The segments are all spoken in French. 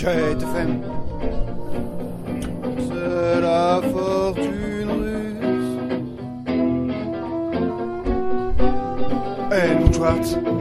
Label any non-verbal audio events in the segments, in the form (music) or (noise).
Jet FM. C'est la fortune russe. Helmut Schwartz. 21h30.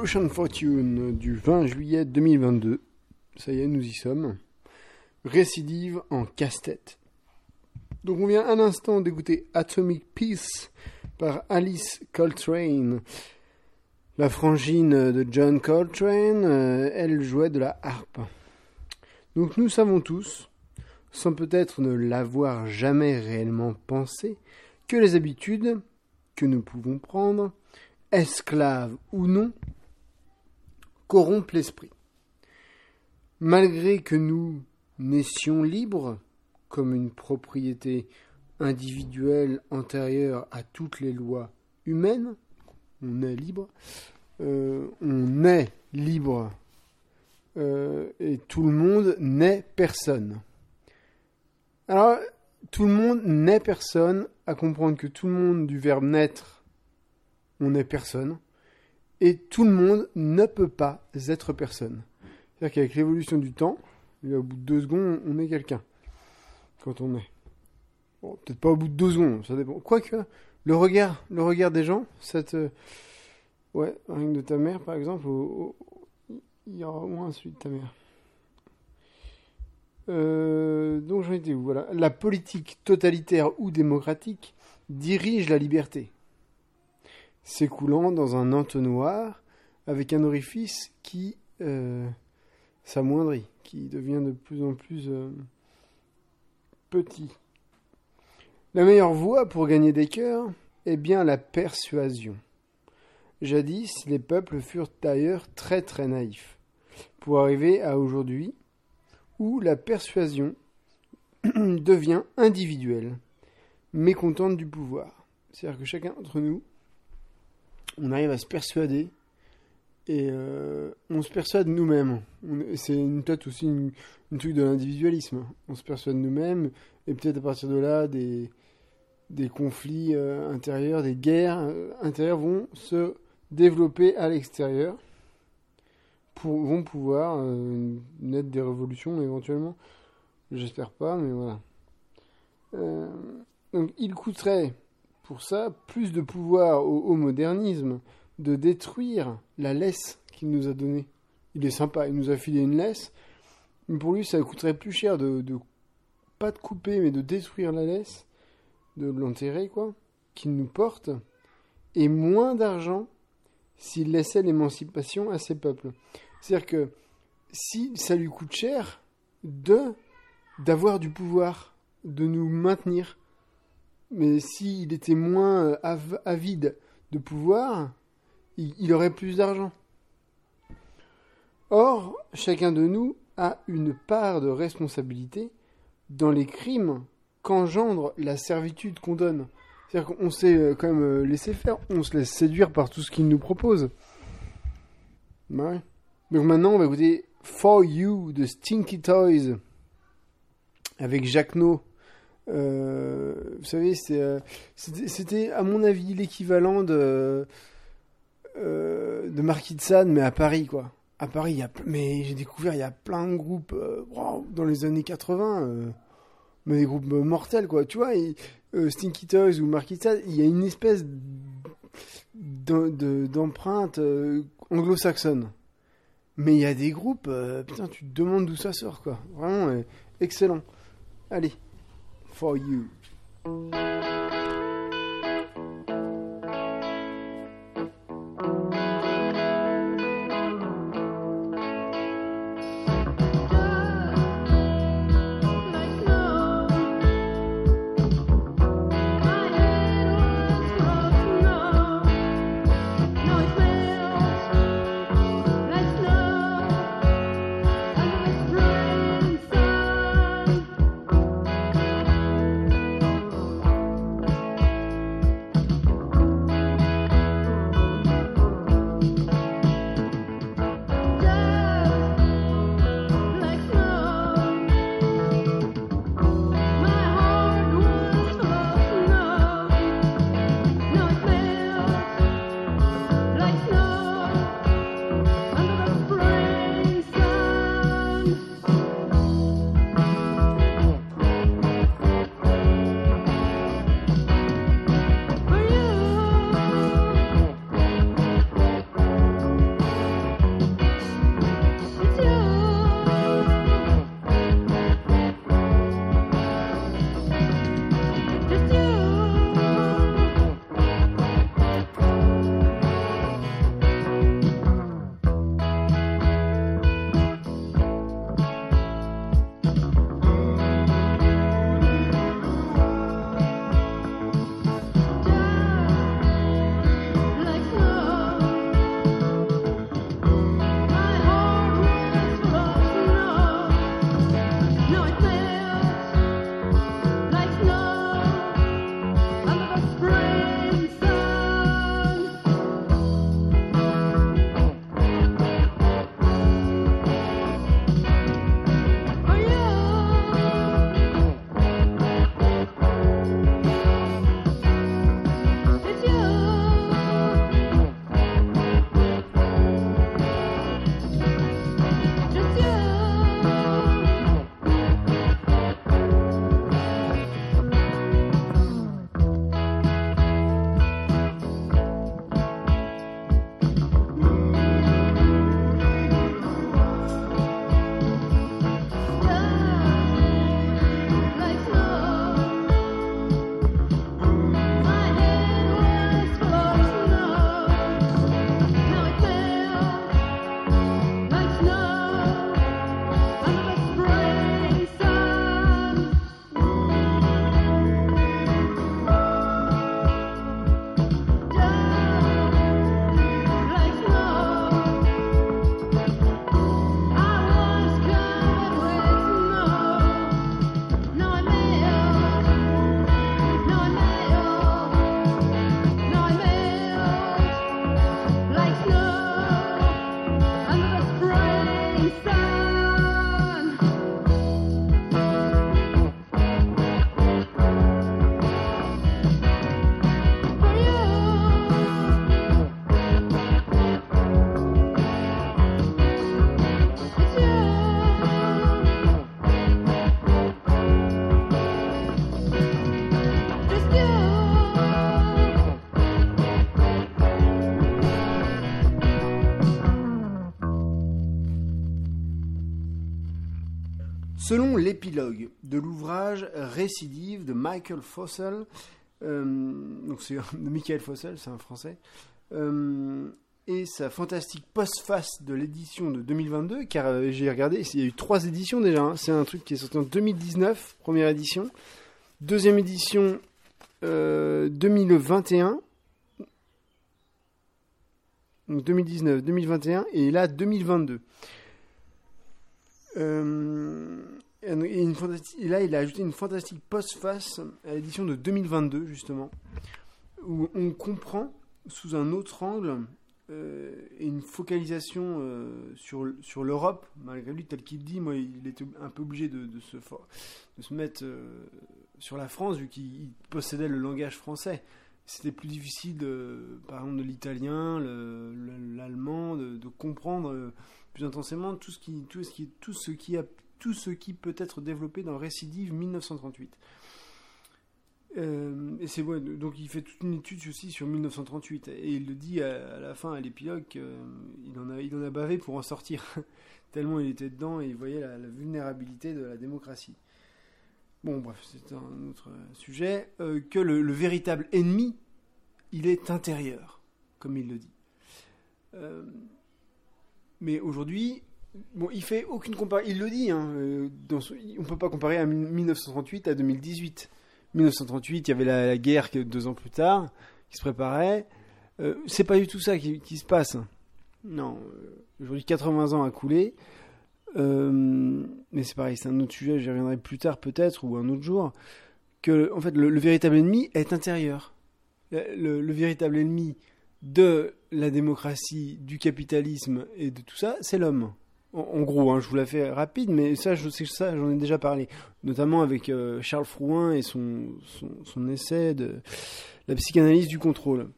Russian Fortune du 20 juillet 2022. Ça y est, nous y sommes. Récidive en casse-tête. Donc on vient un instant d'écouter Atomic Peace par Alice Coltrane. La frangine de John Coltrane, euh, elle jouait de la harpe. Donc nous savons tous, sans peut-être ne l'avoir jamais réellement pensé, que les habitudes que nous pouvons prendre esclaves ou non, corrompent l'esprit. Malgré que nous naissions libres, comme une propriété individuelle antérieure à toutes les lois humaines, on est libre, euh, on est libre euh, et tout le monde n'est personne. Alors, tout le monde n'est personne, à comprendre que tout le monde du verbe naître on n'est personne. Et tout le monde ne peut pas être personne. C'est-à-dire qu'avec l'évolution du temps, au bout de deux secondes, on est quelqu'un. Quand on est. Bon, peut-être pas au bout de deux secondes, ça dépend. Quoique, le regard, le regard des gens, cette. Ouais, rien de ta mère, par exemple, il y aura au moins celui de ta mère. Euh, donc j'en étais où? Voilà. La politique totalitaire ou démocratique dirige la liberté s'écoulant dans un entonnoir avec un orifice qui euh, s'amoindrit, qui devient de plus en plus euh, petit. La meilleure voie pour gagner des cœurs est bien la persuasion. Jadis, les peuples furent d'ailleurs très très naïfs, pour arriver à aujourd'hui, où la persuasion (clears throat) devient individuelle, mécontente du pouvoir. C'est-à-dire que chacun d'entre nous on arrive à se persuader et euh, on se persuade nous-mêmes. C'est peut-être aussi une, truc de l'individualisme. On se persuade nous-mêmes et peut-être à partir de là, des, conflits euh, intérieurs, des guerres euh, intérieures vont se développer à l'extérieur, pour, vont pouvoir naître des révolutions éventuellement. J'espère pas, mais voilà. donc il coûterait pour ça plus de pouvoir au, modernisme de détruire la laisse qu'il nous a donnée. Il est sympa, il nous a filé une laisse, mais pour lui ça coûterait plus cher de, pas de couper mais de détruire la laisse, de l'enterrer quoi, qu'il nous porte, et moins d'argent s'il laissait l'émancipation à ses peuples. C'est-à-dire que si ça lui coûte cher de d'avoir du pouvoir, de nous maintenir, mais s'il était moins euh, avide de pouvoir, il, aurait plus d'argent. Or, chacun de nous a une part de responsabilité dans les crimes qu'engendre la servitude qu'on donne. C'est-à-dire qu'on s'est euh, quand même euh, laissé faire, on se laisse séduire par tout ce qu'il nous propose. Ouais. Donc maintenant, on va écouter For You de Stinky Toys avec Jacques No. Euh, vous savez, euh, c'était à mon avis l'équivalent de, euh, de Marquis de Sade, mais à Paris, quoi. À Paris, y a, mais j'ai découvert, il y a plein de groupes dans les années 80, mais des groupes mortels, quoi. Tu vois, Stinky Toys ou Marquis de Sade, il y a une espèce d'empreinte anglo-saxonne. Mais il y a des groupes, putain, tu te demandes d'où ça sort, quoi. Vraiment, excellent. Allez for you. De l'ouvrage Récidive de Michael Fossel, euh, donc c'est (laughs) Michael Fossel, c'est un français, euh, et sa fantastique postface de l'édition de 2022, car euh, j'ai regardé, il y a eu trois éditions déjà, hein. c'est un truc qui est sorti en 2019, première édition, deuxième édition 2021, donc 2019, 2021, et là 2022. Euh, et, et, là, il a ajouté une fantastique postface à l'édition de 2022, justement, où on comprend sous un autre angle euh, et une focalisation euh, sur, sur l'Europe, malgré lui, tel qu'il dit, moi, il était un peu obligé de, de se, de se mettre sur la France, vu qu'il possédait le langage français. C'était plus difficile, par exemple, de l'italien, l'allemand, de, de, comprendre plus intensément tout ce qui, tout ce qui, tout ce qui a, tout ce qui peut être développé dans Récidive 1938. Euh, et c'est ouais, donc il fait toute une étude aussi sur 1938 et il le dit à, la fin à l'épilogue qu'il en a il en a bavé pour en sortir (laughs) tellement il était dedans et il voyait la, vulnérabilité de la démocratie. Bon bref c'est un autre sujet euh, que le, le, véritable ennemi il est intérieur comme il le dit. Euh, mais aujourd'hui, bon, il fait aucune comparaison. Il le dit, hein, euh, dans on peut pas comparer à 1938 à 2018. 1938, il y avait la, guerre deux ans plus tard qui se préparait. Euh, c'est pas du tout ça qui, se passe. Non, euh, aujourd'hui 80 ans à couler. Euh, mais c'est pareil, c'est un autre sujet, j'y reviendrai plus tard peut-être ou un autre jour. En fait, le, véritable ennemi est intérieur. le véritable ennemi de la démocratie, du capitalisme et de tout ça, c'est l'homme. En, gros, hein, je vous la fais rapide, mais ça, je sais ça, j'en ai déjà parlé, notamment avec euh, Charles Frouin et son, essai de la psychanalyse du contrôle.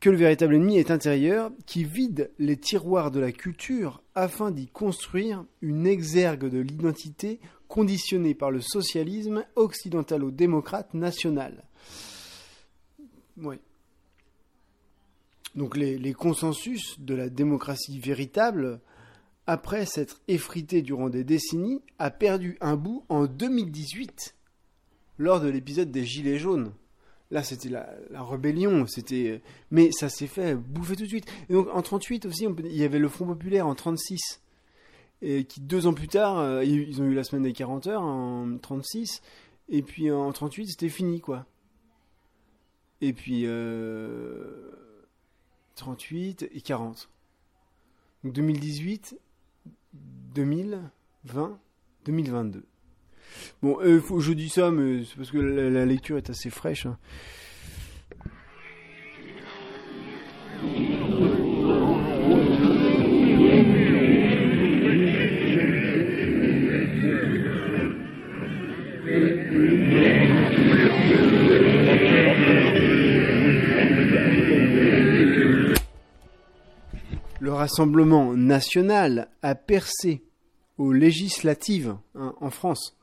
Que le véritable ennemi est intérieur, qui vide les tiroirs de la culture afin d'y construire une exergue de l'identité conditionnée par le socialisme occidentalo-démocrate national. Oui. Donc les, consensus de la démocratie véritable, après s'être effrité durant des décennies, a perdu un bout en 2018, lors de l'épisode des Gilets jaunes. Là, c'était la, rébellion, c'était, mais ça s'est fait bouffer tout de suite. Et donc en 38 aussi, il y avait le Front populaire en 36, et qui deux ans plus tard, euh, ils ont eu la semaine des 40 heures en 36, et puis en 38 c'était fini quoi. Et puis euh, 38 et 40. Donc 2018, 2020, 2022. Bon, euh, je dis ça, mais c'est parce que la, lecture est assez fraîche. Hein. Rassemblement national a percé aux législatives hein, en France.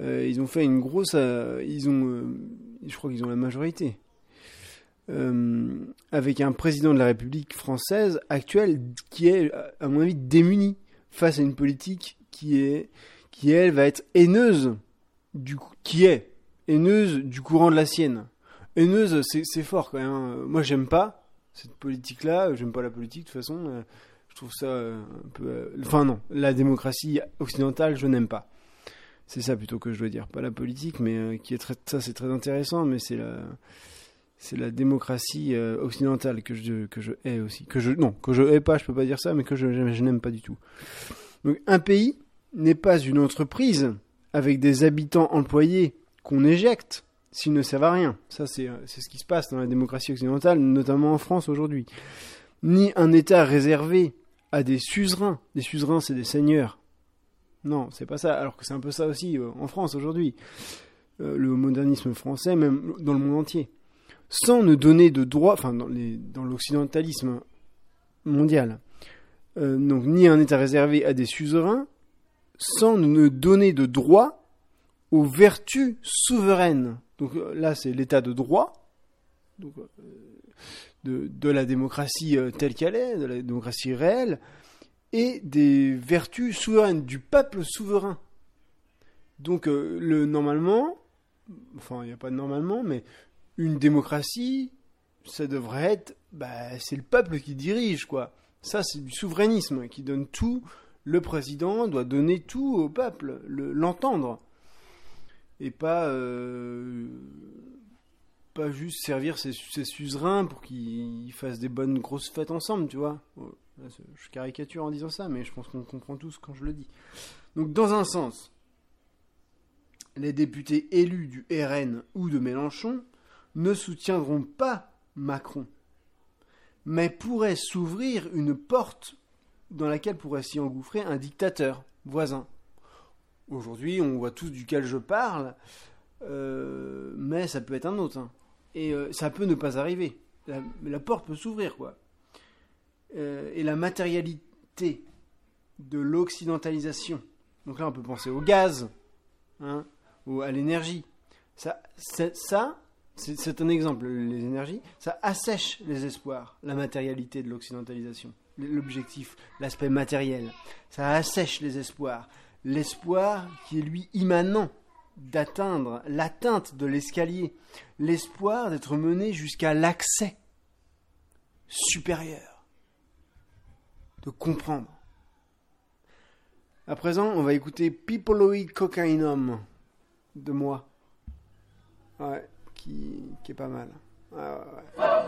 Euh, ils ont fait une grosse. Euh, ils ont, euh, je crois qu'ils ont la majorité. avec un président de la République française actuelle qui est, à mon avis, démuni face à une politique qui est, qui elle va être haineuse du, qui est haineuse du courant de la sienne. Haineuse, c'est fort quand même. Hein. Moi, j'aime pas cette politique-là. J'aime pas la politique de toute façon. Euh, je trouve ça euh, un peu. Euh, enfin non, la démocratie occidentale, je n'aime pas. C'est ça plutôt que je dois dire, pas la politique, mais qui est très, ça c'est très intéressant, mais c'est la, c'est la démocratie occidentale que je que je hais aussi, que je non que je hais pas, je peux pas dire ça, mais que je, je n'aime pas du tout. Donc un pays n'est pas une entreprise avec des habitants employés qu'on éjecte s'ils ne servent à rien. Ça, euh, c'est ce qui se passe dans la démocratie occidentale, notamment en France aujourd'hui. Ni un État réservé à des suzerains. Des suzerains, c'est des seigneurs. Non, c'est pas ça. Alors que c'est un peu ça aussi euh, en France aujourd'hui. Euh, le modernisme français, même dans le monde entier. Sans ne donner de droit, enfin dans l'occidentalisme mondial. donc ni un État réservé à des suzerains, sans ne donner de droit aux vertus souveraines donc euh, là, c'est l'état de droit, euh, de, la démocratie euh, telle qu'elle est, de la démocratie réelle, et des vertus souveraines du peuple souverain. Donc le normalement, enfin il n'y a pas de normalement, mais une démocratie, ça devrait être, bah, c'est le peuple qui dirige quoi. Ça c'est du souverainisme qui donne tout. Le président doit donner tout au peuple, l'entendre et pas euh, pas juste servir ses, ses suzerains pour qu'ils fassent des bonnes grosses fêtes ensemble, tu vois. Je caricature en disant ça, mais je pense qu'on comprend tous quand je le dis. Donc dans un sens, les députés élus du RN ou de Mélenchon ne soutiendront pas Macron, mais pourraient s'ouvrir une porte dans laquelle pourrait s'y engouffrer un dictateur voisin. Aujourd'hui, on voit tous duquel je parle, euh, mais ça peut être un autre. Hein. Et euh, ça peut ne pas arriver. La, porte peut s'ouvrir, quoi. Euh, et la matérialité de l'occidentalisation. Donc là, on peut penser au gaz, hein, ou à l'énergie. Ça, ça c'est un exemple, les énergies, ça assèche les espoirs, la matérialité de l'occidentalisation, l'objectif, l'aspect matériel. Ça assèche les espoirs. L'espoir qui est lui immanent d'atteindre l'atteinte de l'escalier, l'espoir d'être mené jusqu'à l'accès supérieur, de comprendre. À présent, on va écouter Pipoloi Cocainum de moi. Ouais, qui, qui est pas mal. Ouais, ouais, ouais.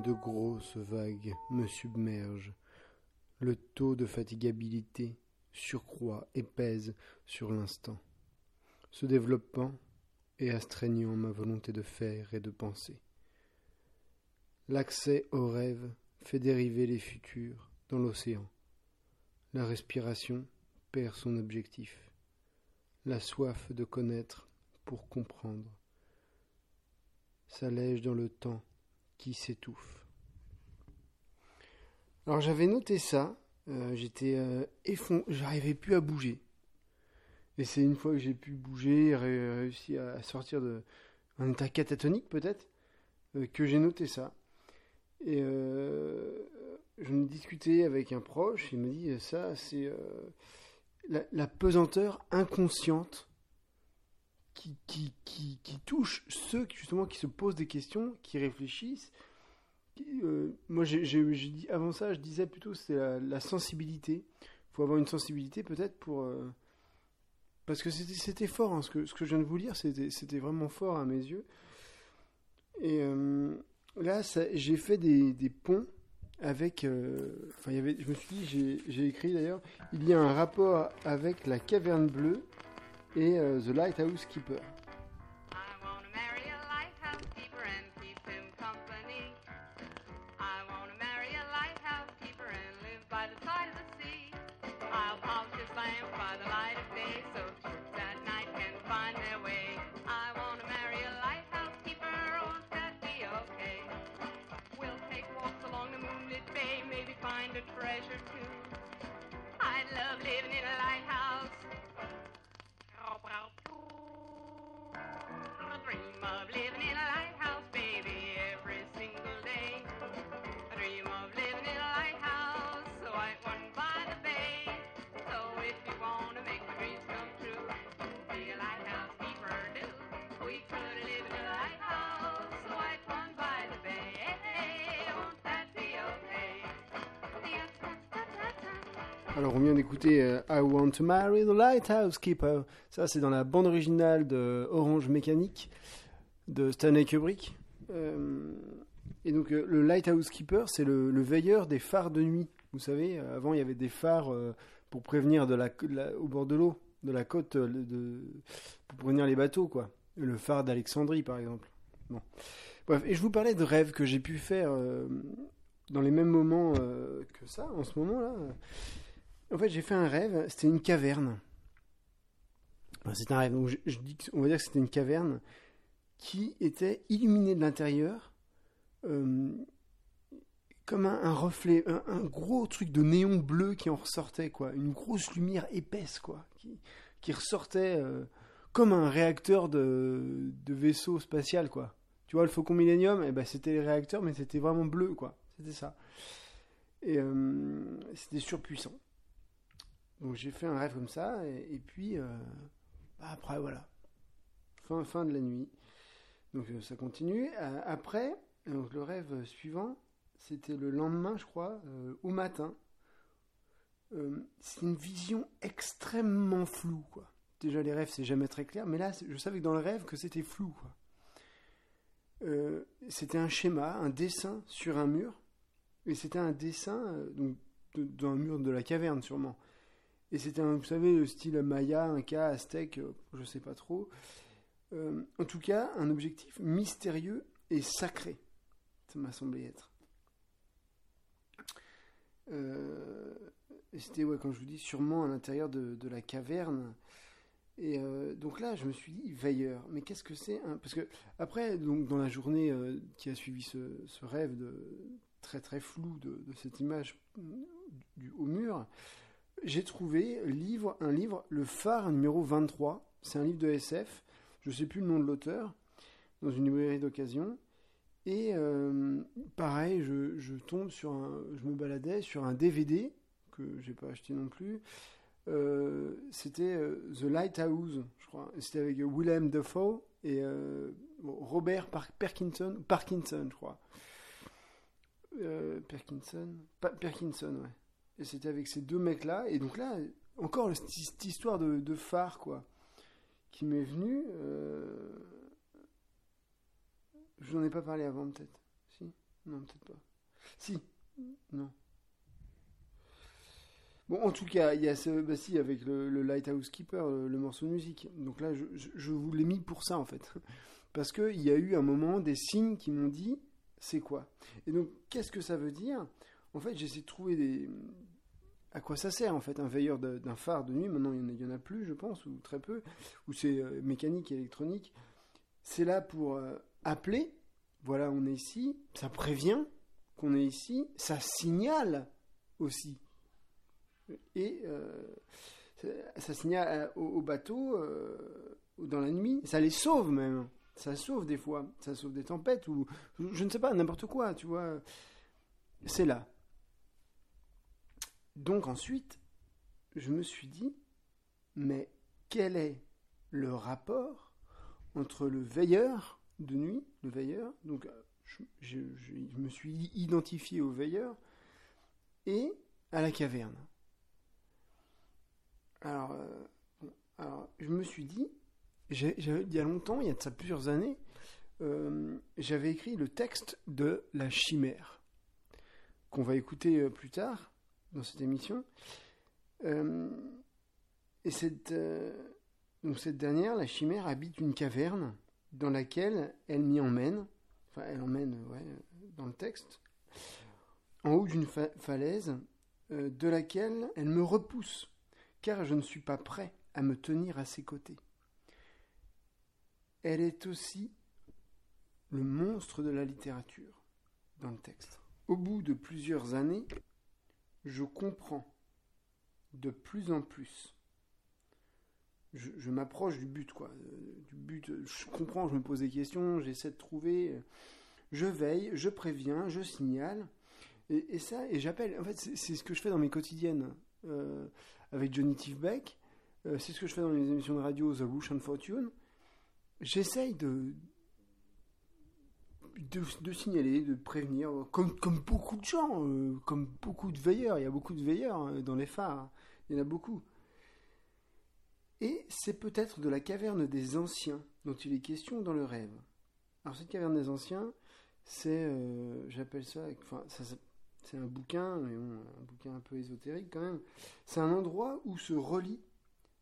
De grosses vagues me submergent, le taux de fatigabilité surcroît et pèse sur l'instant, se développant et astreignant ma volonté de faire et de penser. L'accès au rêve fait dériver les futurs dans l'océan. La respiration perd son objectif, la soif de connaître pour comprendre s'allège dans le temps qui s'étouffe. Alors j'avais noté ça, euh, j'étais euh, effondré, j'arrivais plus à bouger. Et c'est une fois que j'ai pu bouger, réussi à sortir de un état catatonique peut-être, euh, que j'ai noté ça. Et je me discutais avec un proche, il me dit ça, c'est la, pesanteur inconsciente qui, qui, qui, touche ceux justement qui se posent des questions, qui réfléchissent. Euh, moi, j'ai dit avant ça, je disais plutôt c'est la, la, sensibilité. Il faut avoir une sensibilité peut-être pour euh, parce que c'était fort. Hein, ce que ce que je viens de vous lire, c'était vraiment fort à mes yeux. Et euh, là, j'ai fait des, des, ponts avec. Enfin, y. Je me suis dit, j'ai écrit d'ailleurs. Il y a un rapport avec la caverne bleue et euh, The Lighthouse Keeper. Alors on vient d'écouter euh, I Want to Marry the Lighthouse Keeper. Ça c'est dans la bande originale de Orange Mécanique de Stanley Kubrick. Euh, et donc euh, le Lighthouse Keeper c'est le, le, veilleur des phares de nuit. Vous savez, avant il y avait des phares pour prévenir au bord de l'eau, de la côte, pour prévenir les bateaux quoi. Le phare d'Alexandrie par exemple. Bon. Bref, et je vous parlais de rêves que j'ai pu faire dans les mêmes moments que ça en ce moment là. En fait, j'ai fait un rêve, c'était une caverne. C'est un rêve, donc on va dire que c'était une caverne qui était illuminée de l'intérieur euh, comme un, reflet, un, gros truc de néon bleu qui en ressortait, quoi. Une grosse lumière épaisse, quoi, qui, ressortait euh, comme un réacteur de, de vaisseau spatial, quoi. Tu vois, le Faucon Millennium, eh ben, c'était les réacteurs, mais c'était vraiment bleu, quoi. C'était ça. Et euh, c'était surpuissant. Donc j'ai fait un rêve comme ça, et, puis euh, bah après voilà, fin, fin de la nuit. Donc euh, ça continue. Euh, après, le rêve suivant, c'était le lendemain, je crois, au matin. c'est une vision extrêmement floue, quoi. Déjà les rêves c'est jamais très clair, mais là je savais que dans le rêve que c'était flou, c'était un schéma, un dessin sur un mur, et c'était un dessin d'un mur de la caverne sûrement. Et c'était, vous savez, le style Maya, Inca, Aztèque, euh, je sais pas trop. Euh, en tout cas, un objectif mystérieux et sacré. Ça m'a semblé être. Euh, c'était, ouais, comme je vous dis, sûrement à l'intérieur de, la caverne. Et donc là, je me suis dit, veilleur. Mais qu'est-ce que c'est Parce que, après, donc, dans la journée qui a suivi ce, rêve très très flou de, cette image du, au mur, j'ai trouvé un livre, Le Phare numéro 23. C'est un livre de SF. Je ne sais plus le nom de l'auteur. Dans une librairie d'occasion. Et euh, pareil, je, tombe sur un. Je me baladais sur un DVD que j'ai pas acheté non plus. Euh, c'était euh, The Lighthouse, je crois. C'était avec Willem Dafoe et Robert Par Parkinson, Parkinson, je crois. Parkinson, pa Parkinson, ouais. C'était avec ces deux mecs-là. Et donc là, encore cette histoire de, phare, quoi, qui m'est venue. Euh... Je n'en ai pas parlé avant, peut-être. Si? Non, peut-être pas. Si. Non. Bon, en tout cas, il y a ce, bah si, avec le, Lighthouse Keeper, le, morceau de musique. Donc là, je, je, vous l'ai mis pour ça, en fait. (laughs) Parce qu'il y a eu un moment des signes qui m'ont dit, c'est quoi? Et donc, qu'est-ce que ça veut dire? En fait, j'essaie de trouver des... À quoi ça sert, en fait, un veilleur d'un phare de nuit Maintenant, il n'y en, a plus, je pense, ou très peu. Ou c'est euh, mécanique et électronique. C'est là pour euh, appeler. Voilà, on est ici. Ça prévient qu'on est ici. Ça signale aussi et euh, ça signale au, bateau euh, dans la nuit. Ça les sauve même. Ça sauve des fois. Ça sauve des tempêtes ou je ne sais pas, n'importe quoi, tu vois. C'est là. Donc ensuite, je me suis dit, mais quel est le rapport entre le veilleur de nuit, le veilleur, donc je me suis identifié au veilleur, et à la caverne. Alors, euh, je me suis dit, il y a longtemps, il y a plusieurs années, euh, j'avais écrit le texte de La Chimère, qu'on va écouter euh, plus tard dans cette émission. et cette, donc cette dernière, La Chimère, habite une caverne dans laquelle elle m'y emmène, enfin elle emmène ouais, dans le texte, en haut d'une falaise de laquelle elle me repousse car je ne suis pas prêt à me tenir à ses côtés. Elle est aussi le monstre de la littérature dans le texte. Au bout de plusieurs années, je comprends de plus en plus. Je, m'approche du but, quoi. Euh, du but, je comprends, je me pose des questions, j'essaie de trouver. Euh, je veille, je préviens, je signale. Et, ça, et j'appelle. En fait, c'est ce que je fais dans mes quotidiennes. Euh, avec Johnny Tifbeck. Euh, c'est ce que je fais dans les émissions de radio The and Fortune. J'essaye de, de, signaler, de prévenir, comme, beaucoup de gens, euh, comme beaucoup de veilleurs. Il y a beaucoup de veilleurs hein, dans les phares. Il y en a beaucoup. Et c'est peut-être de la caverne des anciens dont il est question dans le rêve. Alors cette caverne des anciens, c'est, euh, j'appelle ça, enfin, c'est un bouquin, un bouquin un peu ésotérique quand même. C'est un endroit où se relient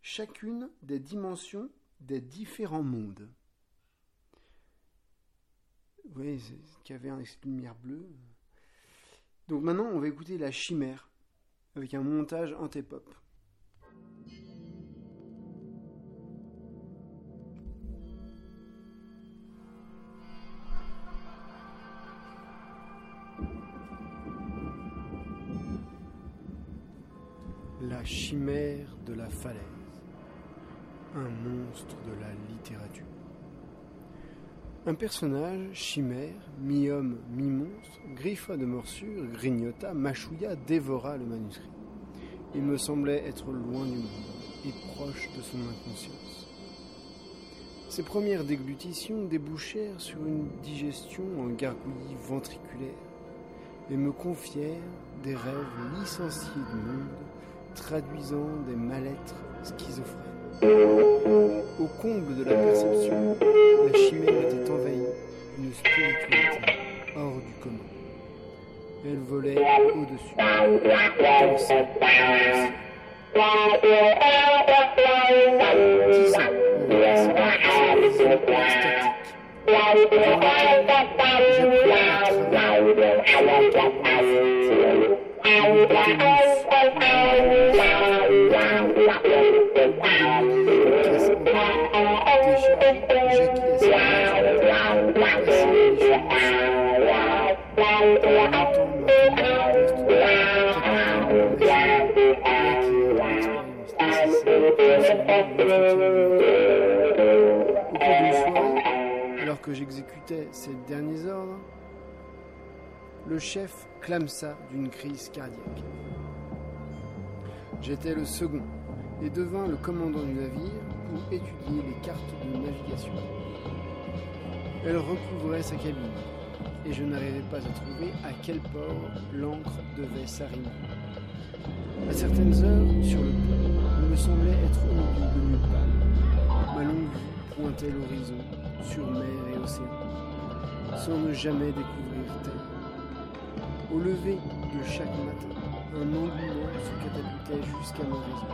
chacune des dimensions des différents mondes. Vous voyez, cette caverne avec cette lumière bleue. Donc maintenant, on va écouter La Chimère, avec un montage antépop. La chimère de la falaise. Un monstre de la littérature. Un personnage, chimère, mi-homme, mi-monstre, griffa de morsure, grignota, mâchouilla, dévora le manuscrit. Il me semblait être loin du monde et proche de son inconscience. Ses premières déglutitions débouchèrent sur une digestion en gargouillis ventriculaire et me confièrent des rêves licenciés du monde traduisant des mal-êtres schizophrènes. Au comble de la perception, la chimère était envahie d'une spiritualité hors du commun. Elle volait au-dessus, dansait Dix ans alors que j'exécutais ces derniers ordres, le chef clamsa d'une crise cardiaque. J'étais le second et devins le commandant du navire pour étudier les cartes de navigation. Elle recouvrait sa cabine et je n'arrivais pas à trouver à quel port l'encre devait s'arrimer. À certaines heures, sur le pont, il me semblait être au milieu de nulle. Ma longue vue pointait l'horizon, sur mer et océan, sans ne jamais découvrir terre. Au lever de chaque matin, un engouement se catapultait jusqu'à raison.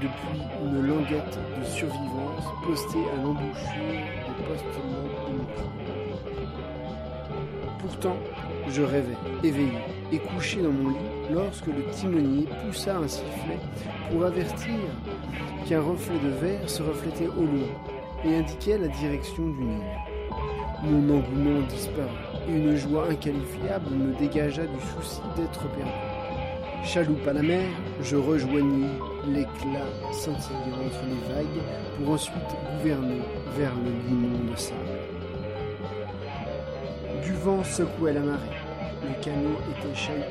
Depuis une languette de survivance postée à l'embouchure des postes Pourtant, je rêvais, éveillé et couché dans mon lit, lorsque le timonier poussa un sifflet pour avertir qu'un reflet de verre se reflétait au loin et indiquait la direction du Nil. Mon engouement disparut et une joie inqualifiable me dégagea du souci d'être perdu. Chaloupe à la mer, je rejoignis l'éclat scintillant entre les vagues pour ensuite gouverner vers le limon de sable. Du vent secouait la marée, le canot était chahuté.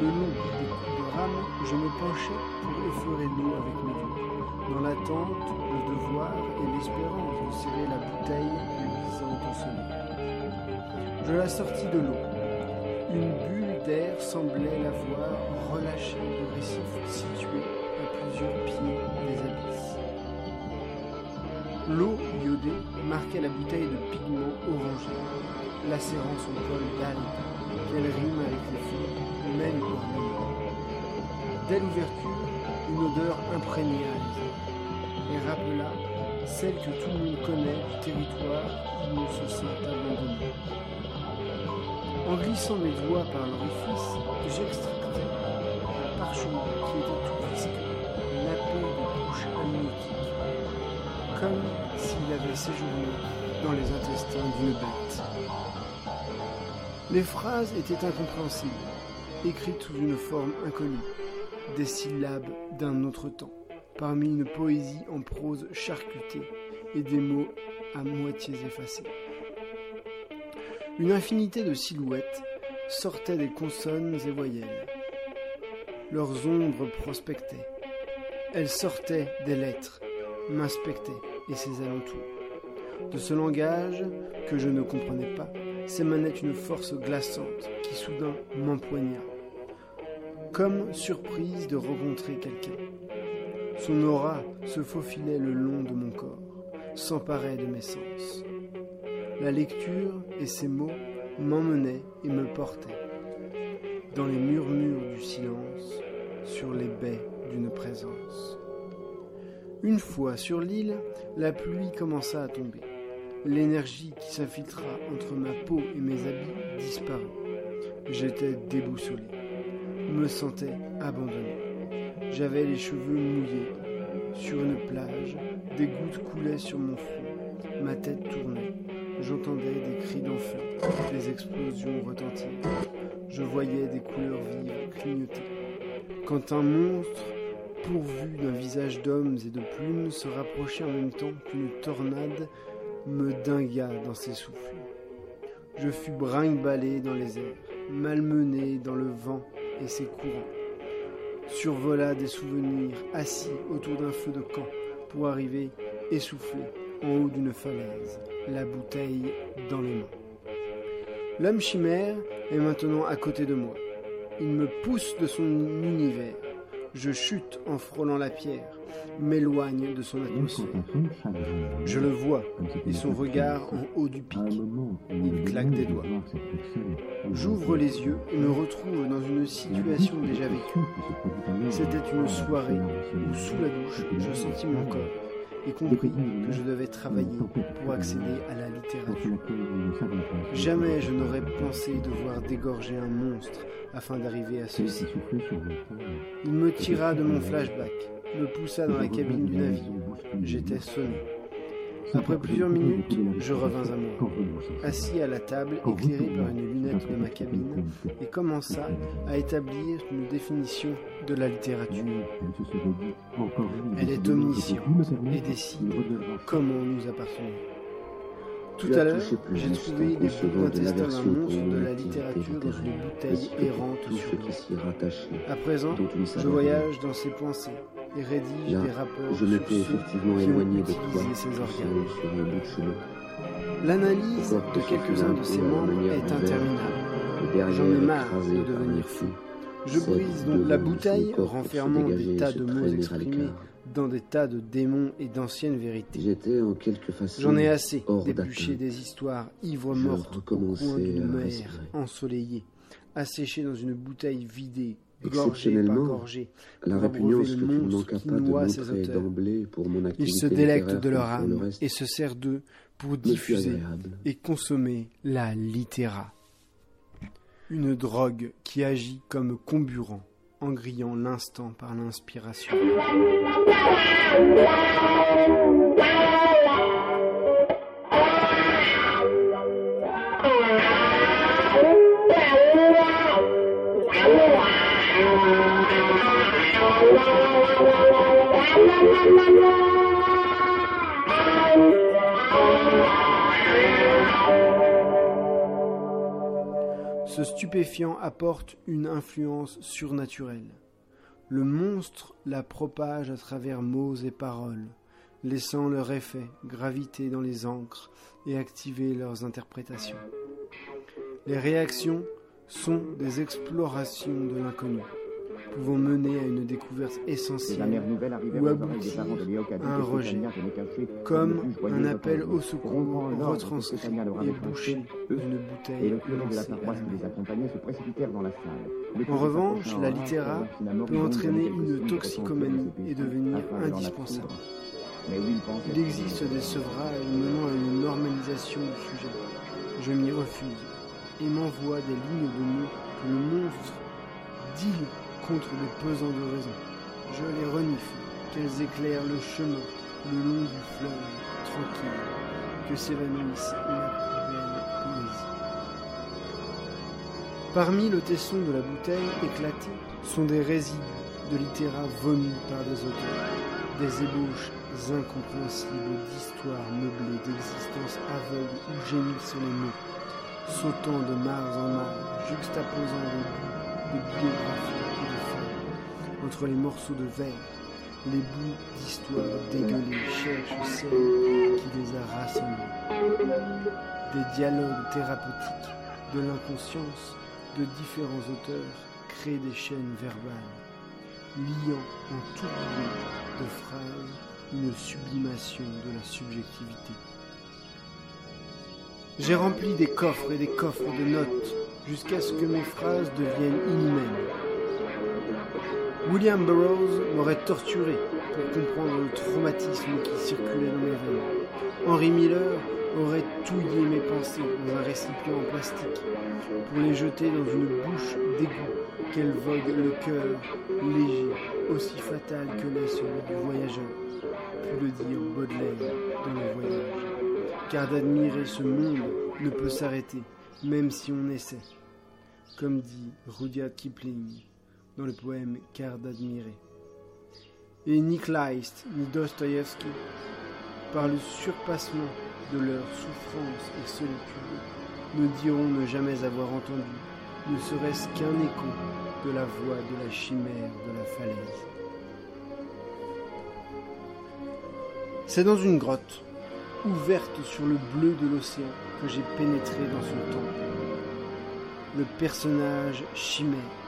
Le long des coups de rame, je me penchais pour effleurer l'eau avec mes doigts, dans l'attente, le devoir et l'espérance de serrer la bouteille luisante au soleil. Je la sortis de l'eau. Une bulle d'air semblait l'avoir relâchée du récif situé à plusieurs pieds des abysses. L'eau iodée marquait la bouteille de pigments orangés, lacérant son col d'algue, qu'elle rime avec les fleurs, même ornementales. Dès l'ouverture, une odeur imprégnée et rappela celle que tout le monde connaît du territoire où on se sent abandonné. En glissant mes doigts par l'orifice, j'extractais un parchemin qui était tout visqueux, nappé de couches amniotiques, comme s'il avait séjourné dans les intestins d'une bête. Les phrases étaient incompréhensibles, écrites sous une forme inconnue, des syllabes d'un autre temps, parmi une poésie en prose charcutée et des mots à moitié effacés. Une infinité de silhouettes sortaient des consonnes et voyelles. Leurs ombres prospectaient. Elles sortaient des lettres, m'inspectaient et ses alentours. De ce langage, que je ne comprenais pas, s'émanait une force glaçante qui soudain m'empoigna, comme surprise de rencontrer quelqu'un. Son aura se faufilait le long de mon corps, s'emparait de mes sens. La lecture et ses mots m'emmenaient et me portaient, dans les murmures du silence, sur les baies d'une présence. Une fois sur l'île, la pluie commença à tomber. L'énergie qui s'infiltra entre ma peau et mes habits disparut. J'étais déboussolé, me sentais abandonné. J'avais les cheveux mouillés. Sur une plage, des gouttes coulaient sur mon front. Ma tête tournait. J'entendais des cris d'enfants, des explosions retentir. Je voyais des couleurs vives clignoter. Quand un monstre, pourvu d'un visage d'hommes et de plumes, se rapprochait en même temps qu'une tornade, me dingua dans ses souffles. Je fus brinque-ballé dans les airs, malmené dans le vent et ses courants. Survola des souvenirs, assis autour d'un feu de camp, pour arriver essoufflé en haut d'une falaise, la bouteille dans les mains. L'homme chimère est maintenant à côté de moi. Il me pousse de son univers. Je chute en frôlant la pierre, m'éloigne de son atmosphère. Je le vois, et son regard en haut du pic. Il claque des doigts. J'ouvre les yeux et me retrouve dans une situation déjà vécue. C'était une soirée où, sous la douche, je sentis mon corps et compris que je devais travailler pour accéder à la littérature. Jamais je n'aurais pensé devoir dégorger un monstre afin d'arriver à ceci. Il me tira de mon flashback, me poussa dans la cabine du navire. J'étais sonné. Après plusieurs minutes, je revins à moi, assis à la table, éclairé par une lunette de ma cabine, et commença à établir une définition de la littérature. Elle est omnisciente et décide comment nous appartenons. Tout à l'heure, j'ai trouvé des bouts d'intestin d'un monstre de la littérature dans une bouteille errante sur l'eau. À présent, je voyage dans ses pensées et rédige des rapports je m'étais effectivement éloigné de toi ses organes. sur un bout de chemin. L'analyse de quelques-uns de ces membres est interminable. J'en ai marre de devenir fou. Je brise donc la bouteille, renfermant des tas de mots exprimés dans des tas de démons et d'anciennes vérités. J'étais en quelque façon J'en ai assez d'éplucher des histoires ivres mortes au coin d'une mer ensoleillée asséché dans une bouteille vidée, gorgée par Exceptionnellement, gorgée. La pour répugnance le tu ne monstre qui pas de noie ses montrer auteurs. d'emblée pour mon Il activité se délecte littéraire de leur le âme et se sert d'eux pour diffuser et consommer la littéra. Une drogue qui agit comme comburant en grillant l'instant par l'inspiration. Ce stupéfiant apporte une influence surnaturelle. Le monstre la propage à travers mots et paroles, laissant leur effet graviter dans les encres et activer leurs interprétations. Les réactions sont des explorations de l'inconnu, pouvant mener à une découverte essentielle ou aboutir à un rejet, comme un appel au secours retranscrit et bouché d'une bouteille lancée. à En revanche, la littéra peut entraîner une toxicomanie et devenir indispensable. Il existe des sevrages menant à une normalisation du sujet. Je m'y refuse. Et m'envoie des lignes de mots que le monstre dit contre des pesants de raison. Je les renifle, qu'elles éclairent le chemin le long du fleuve tranquille, que s'évanouisse la plus belle poésie. Parmi le tesson de la bouteille éclatée sont des résidus de littéra vomis par des auteurs, des ébauches incompréhensibles d'histoires meublées d'existences aveugles ou gémissent les mots, sautant de mars en mars, juxtaposant les bouts de biographie et de fables, entre les morceaux de verre, les bouts d'histoires dégueulées cherchent celle qui les a rassemblés. Des dialogues thérapeutiques de l'inconscience de différents auteurs créent des chaînes verbales, liant en tourbillon de phrases une sublimation de la subjectivité. J'ai rempli des coffres et des coffres de notes jusqu'à ce que mes phrases deviennent inhumaines. William Burroughs m'aurait torturé pour comprendre le traumatisme qui circulait dans mes veines. Henry Miller aurait touillé mes pensées dans un récipient en plastique pour les jeter dans une bouche d'égout qu'elle vogue le cœur léger, aussi fatal que l'est celui du voyageur, put le dire Baudelaire dans le voyage. Car d'admirer ce monde ne peut s'arrêter, même si on essaie, comme dit Rudyard Kipling dans le poème Car d'admirer. Et ni Kleist ni Dostoïevski, par le surpassement de leur souffrance et solitude, ne diront ne jamais avoir entendu, ne serait-ce qu'un écho de la voix de la chimère de la falaise. C'est dans une grotte, ouverte sur le bleu de l'océan, que j'ai pénétré dans son temple. Le personnage chimère,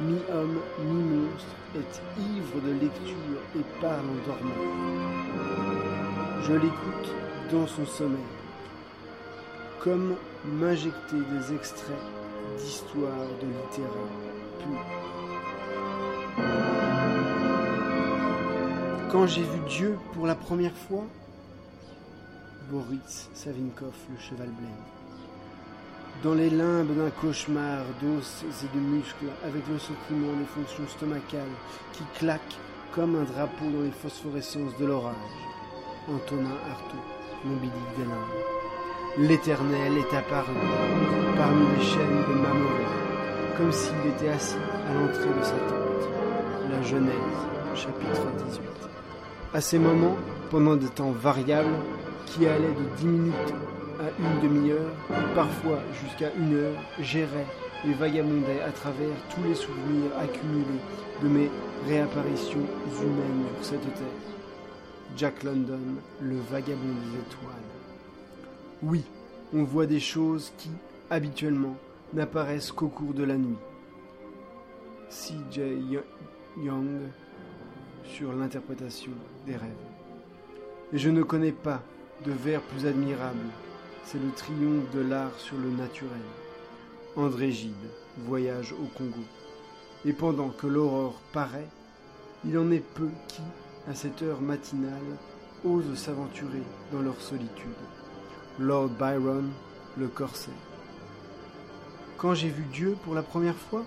mi-homme, mi-monstre, est ivre de lecture et parle en dormant. Je l'écoute dans son sommeil, comme m'injecter des extraits d'histoire de littéraire pure. Quand j'ai vu Dieu pour la première fois, Boris Savinkov, le cheval blême, dans les limbes d'un cauchemar d'os et de muscles, avec le sentiment des fonctions stomacales qui claquent comme un drapeau dans les phosphorescences de l'orage. Antonin Artaud, l'ombilique des limbes. L'Éternel est apparu parmi les chaînes de Mamoré, comme s'il était assis à l'entrée de sa tente. La Genèse, chapitre 18. À ces moments, pendant des temps variables, qui allaient de 10 minutes une demi-heure, parfois jusqu'à une heure, j'errais et vagabondais à travers tous les souvenirs accumulés de mes réapparitions humaines sur cette terre. Jack London, le vagabond des étoiles. Oui, on voit des choses qui, habituellement, n'apparaissent qu'au cours de la nuit. C.J. Young sur l'interprétation des rêves. Et je ne connais pas de vers plus admirable. C'est le triomphe de l'art sur le naturel. André Gide voyage au Congo. Et pendant que l'aurore paraît, il en est peu qui, à cette heure matinale, osent s'aventurer dans leur solitude. Lord Byron, le corsaire. Quand j'ai vu Dieu pour la première fois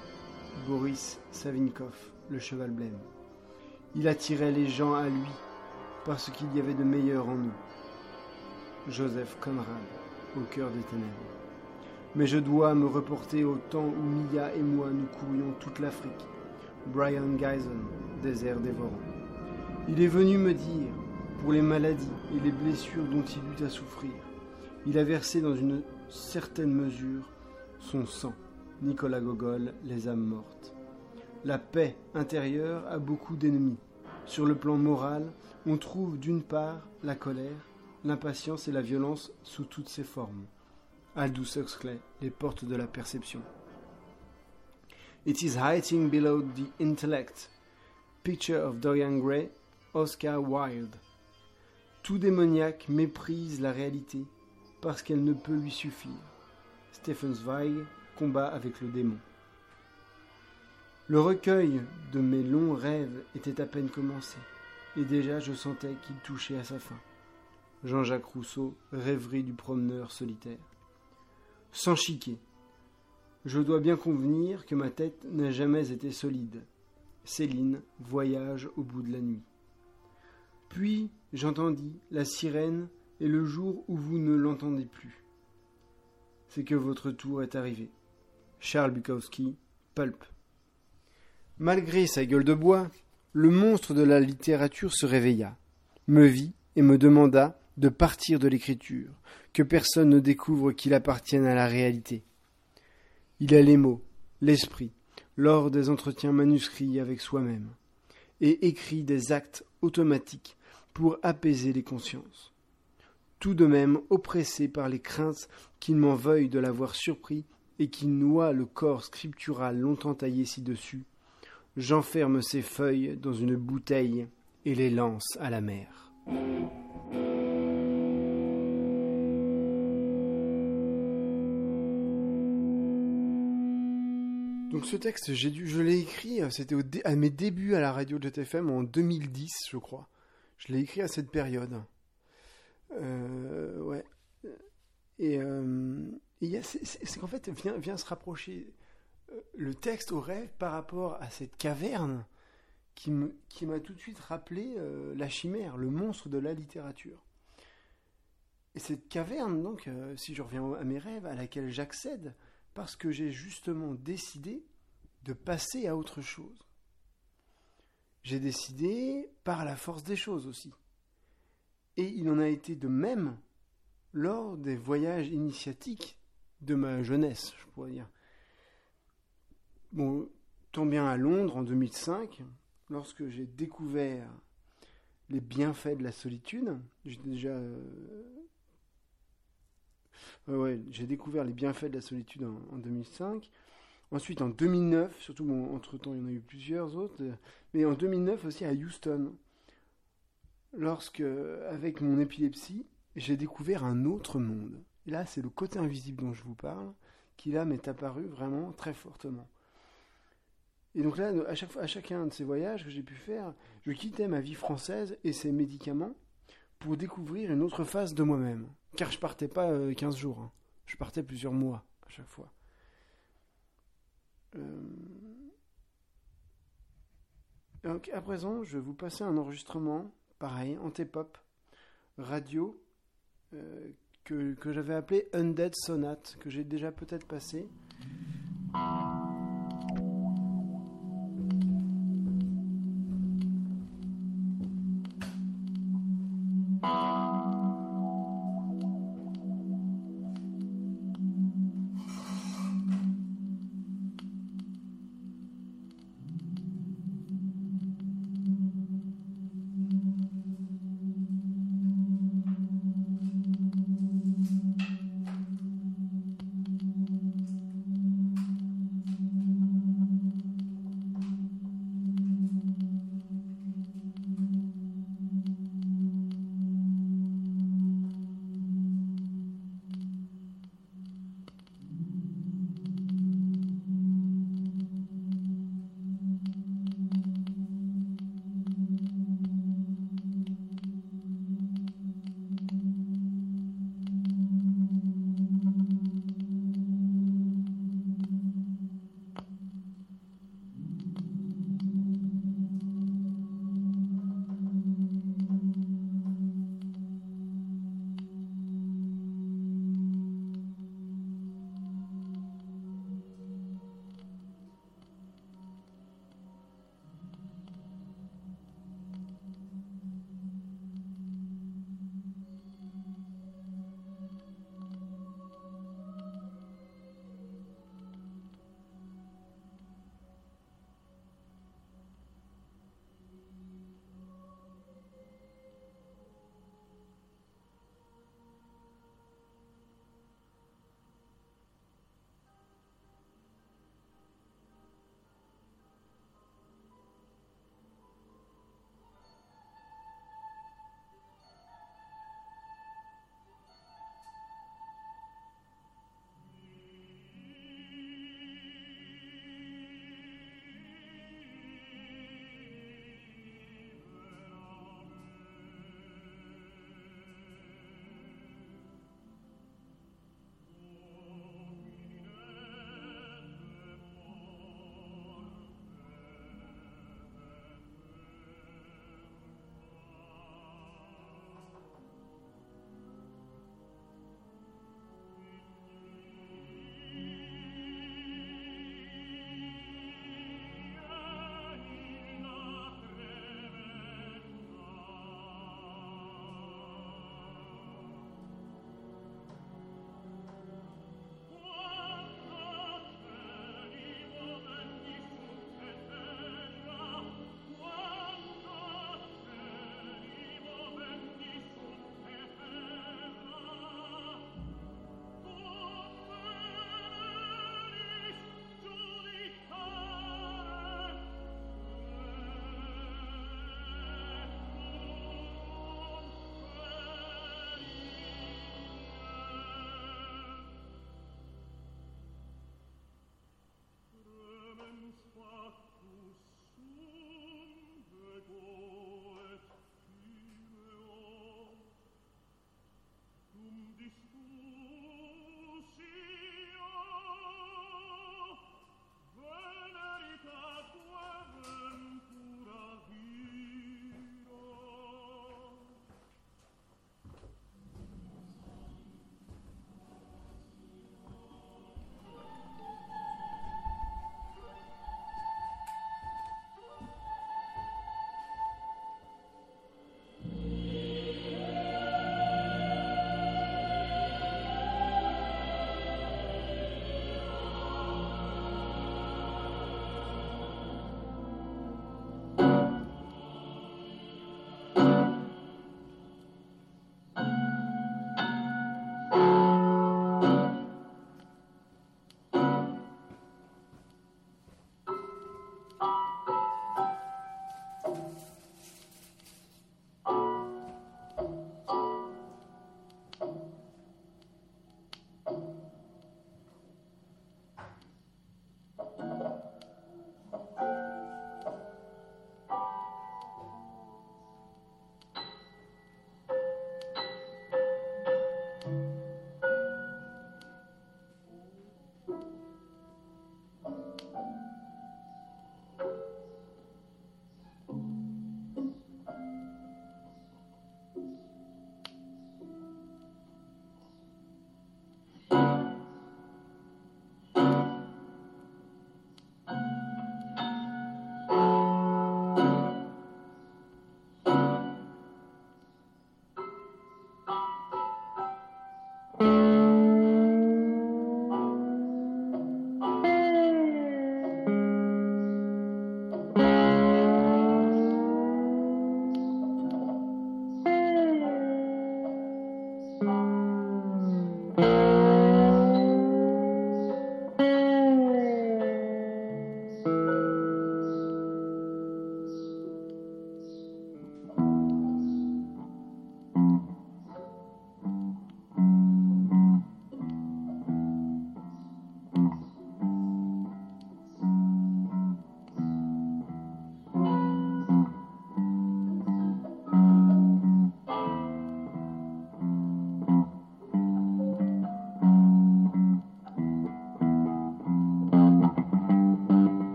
Boris Savinkov, le cheval blême. Il attirait les gens à lui parce qu'il y avait de meilleur en nous. Joseph Conrad, au cœur des ténèbres. Mais je dois me reporter au temps où Mia et moi nous courions toute l'Afrique. Brian Geisen, désert dévorant. Il est venu me dire, pour les maladies et les blessures dont il eut à souffrir, il a versé dans une certaine mesure son sang. Nicolas Gogol, Les âmes mortes. La paix intérieure a beaucoup d'ennemis. Sur le plan moral, on trouve d'une part la colère, l'impatience et la violence sous toutes ses formes. Aldous Huxley, Les portes de la perception. It is hiding below the intellect. Picture of Dorian Gray, Oscar Wilde. Tout démoniaque méprise la réalité parce qu'elle ne peut lui suffire. Stephen Zweig, Combat avec le démon. Le recueil de mes longs rêves était à peine commencé, et déjà je sentais qu'il touchait à sa fin. Jean-Jacques Rousseau, Rêverie du promeneur solitaire. Sans chiquer. Je dois bien convenir que ma tête n'a jamais été solide. Céline, voyage au bout de la nuit. Puis j'entendis la sirène et le jour où vous ne l'entendez plus. C'est que votre tour est arrivé. Charles Bukowski, Pulp. Malgré sa gueule de bois, le monstre de la littérature se réveilla, me vit et me demanda de partir de l'écriture, que personne ne découvre qu'il appartienne à la réalité. Il a les mots, l'esprit, lors des entretiens manuscrits avec soi-même, et écrit des actes automatiques pour apaiser les consciences. Tout de même oppressé par les craintes qu'il m'en veuille de l'avoir surpris et qui noie le corps scriptural longtemps taillé ci-dessus, j'enferme ces feuilles dans une bouteille et les lance à la mer. Donc ce texte, je l'ai écrit, c'était à mes débuts à la radio de JTFM en 2010, je crois. Je l'ai écrit à cette période. Euh, ouais. Et, euh, c'est qu'en fait, vient, vient se rapprocher euh, le texte au rêve par rapport à cette caverne qui m'a tout de suite rappelé euh, la chimère, le monstre de la littérature. Et cette caverne, donc, euh, si je reviens à mes rêves, à laquelle j'accède, parce que j'ai justement décidé de passer à autre chose. J'ai décidé par la force des choses aussi. Et il en a été de même lors des voyages initiatiques de ma jeunesse, je pourrais dire. Bon, tant bien à Londres en 2005, lorsque j'ai découvert les bienfaits de la solitude, j'ai déjà. Euh, ouais, j'ai découvert les bienfaits de la solitude en, 2005. Ensuite, en 2009, surtout, entre-temps, il y en a eu plusieurs autres, mais en 2009 aussi à Houston, lorsque, avec mon épilepsie, j'ai découvert un autre monde. Et là, c'est le côté invisible dont je vous parle, qui là m'est apparu vraiment très fortement. Et donc là, à, chacun de ces voyages que j'ai pu faire, je quittais ma vie française et ses médicaments pour découvrir une autre phase de moi-même. Car je partais pas 15 euh, jours, hein. je partais plusieurs mois à chaque fois. Euh, donc à présent, je vais vous passer un enregistrement, pareil, en T-pop, radio, euh, que, que j'avais appelé Undead Sonate, que j'ai déjà peut-être passé.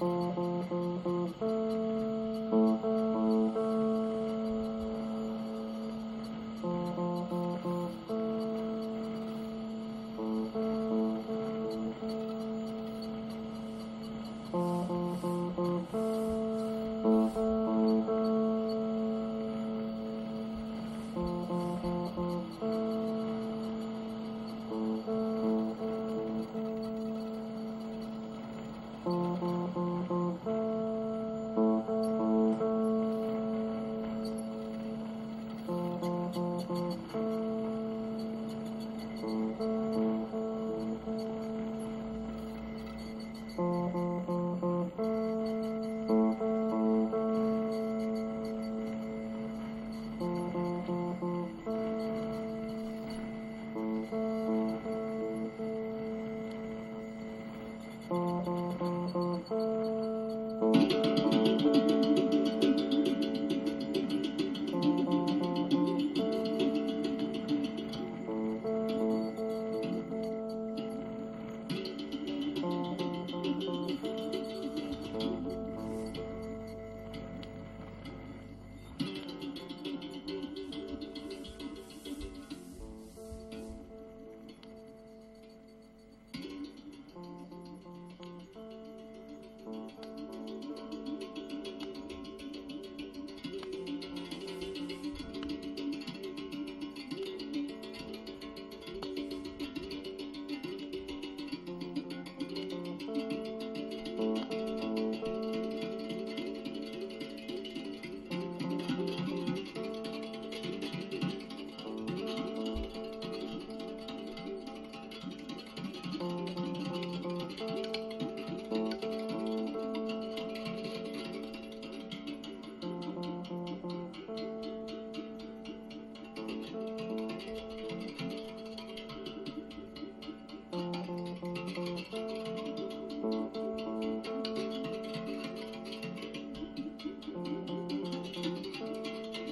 Oh.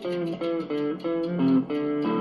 Thank you.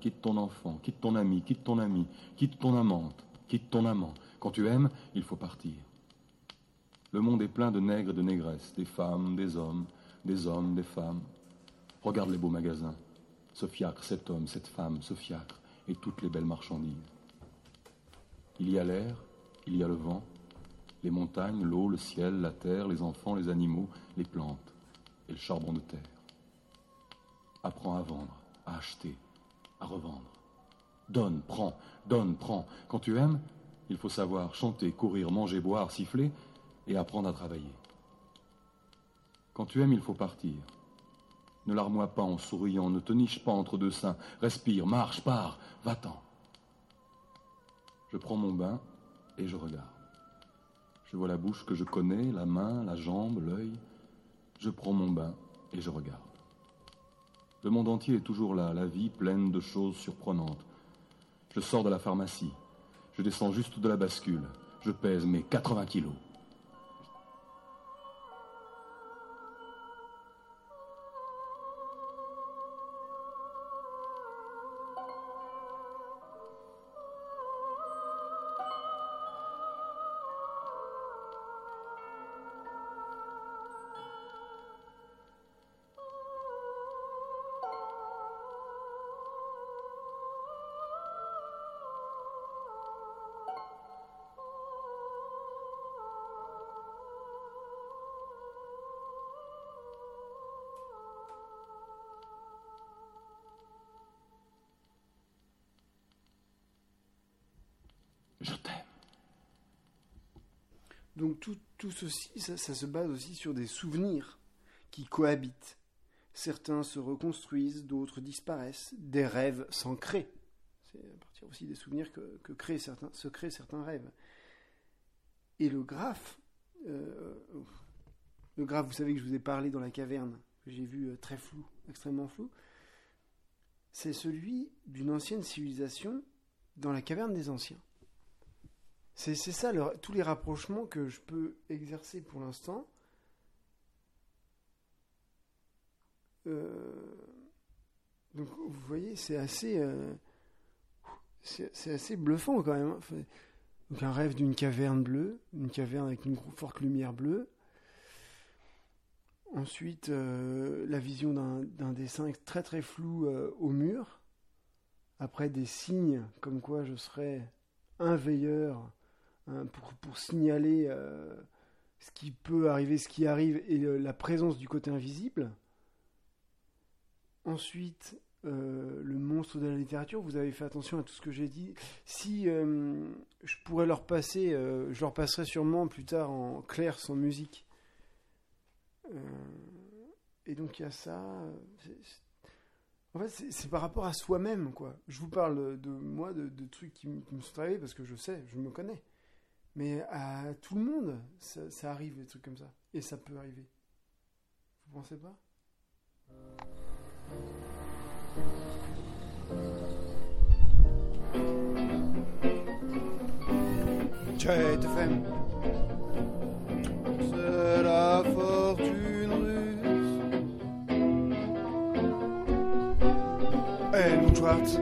Quitte ton enfant, quitte ton ami, quitte ton ami, quitte ton amante, quitte ton amant. Quand tu aimes, il faut partir. Le monde est plein de nègres et de négresses, des femmes, des hommes, des hommes, des femmes. Regarde les beaux magasins. Ce fiacre, cet homme, cette femme, ce fiacre, et toutes les belles marchandises. Il y a l'air, il y a le vent, les montagnes, l'eau, le ciel, la terre, les enfants, les animaux, les plantes et le charbon de terre. Apprends à vendre, à acheter, à revendre. Donne, prends, donne, prends. Quand tu aimes, il faut savoir chanter, courir, manger, boire, siffler et apprendre à travailler. Quand tu aimes, il faut partir. Ne larmoie pas en souriant, ne te niche pas entre deux seins. Respire, marche, pars, va-t'en. Je prends mon bain et je regarde. Je vois la bouche que je connais, la main, la jambe, l'œil. Je prends mon bain et je regarde. Le monde entier est toujours là, la vie pleine de choses surprenantes. Je sors de la pharmacie. Je descends juste de la bascule. Je pèse mes 80 kilos. Tout, ceci, ça, se base aussi sur des souvenirs qui cohabitent. Certains se reconstruisent, d'autres disparaissent, des rêves s'en créent. C'est à partir aussi des souvenirs que, que créent certains, se créent certains rêves. Et le graphe, euh, le graphe, vous savez que je vous ai parlé dans la caverne, que j'ai vu euh, très flou, extrêmement flou, c'est celui d'une ancienne civilisation dans la caverne des anciens. C'est ça, tous les rapprochements que je peux exercer pour l'instant. Euh, donc, vous voyez, c'est assez, euh, c'est assez bluffant quand même. hein. Donc, un rêve d'une caverne bleue, une caverne avec une forte lumière bleue. Ensuite, euh, la vision d'un dessin très très flou au mur. Après, des signes comme quoi je serais un veilleur hein, pour, pour signaler euh, ce qui peut arriver, ce qui arrive et la présence du côté invisible. Ensuite, euh, le monstre de la littérature, vous avez fait attention à tout ce que j'ai dit. Si euh, je pourrais leur passer, je leur passerai sûrement plus tard en clair sans musique. Et donc il y a ça. En fait, c'est- par rapport à soi-même, quoi. Je vous parle de moi, de, trucs qui me sont arrivés parce que je sais, je me connais. Mais à tout le monde, ça, arrive des trucs comme ça. Et ça peut arriver. Vous pensez pas? FM. C'est la fortune russe. Helmut Schwartz.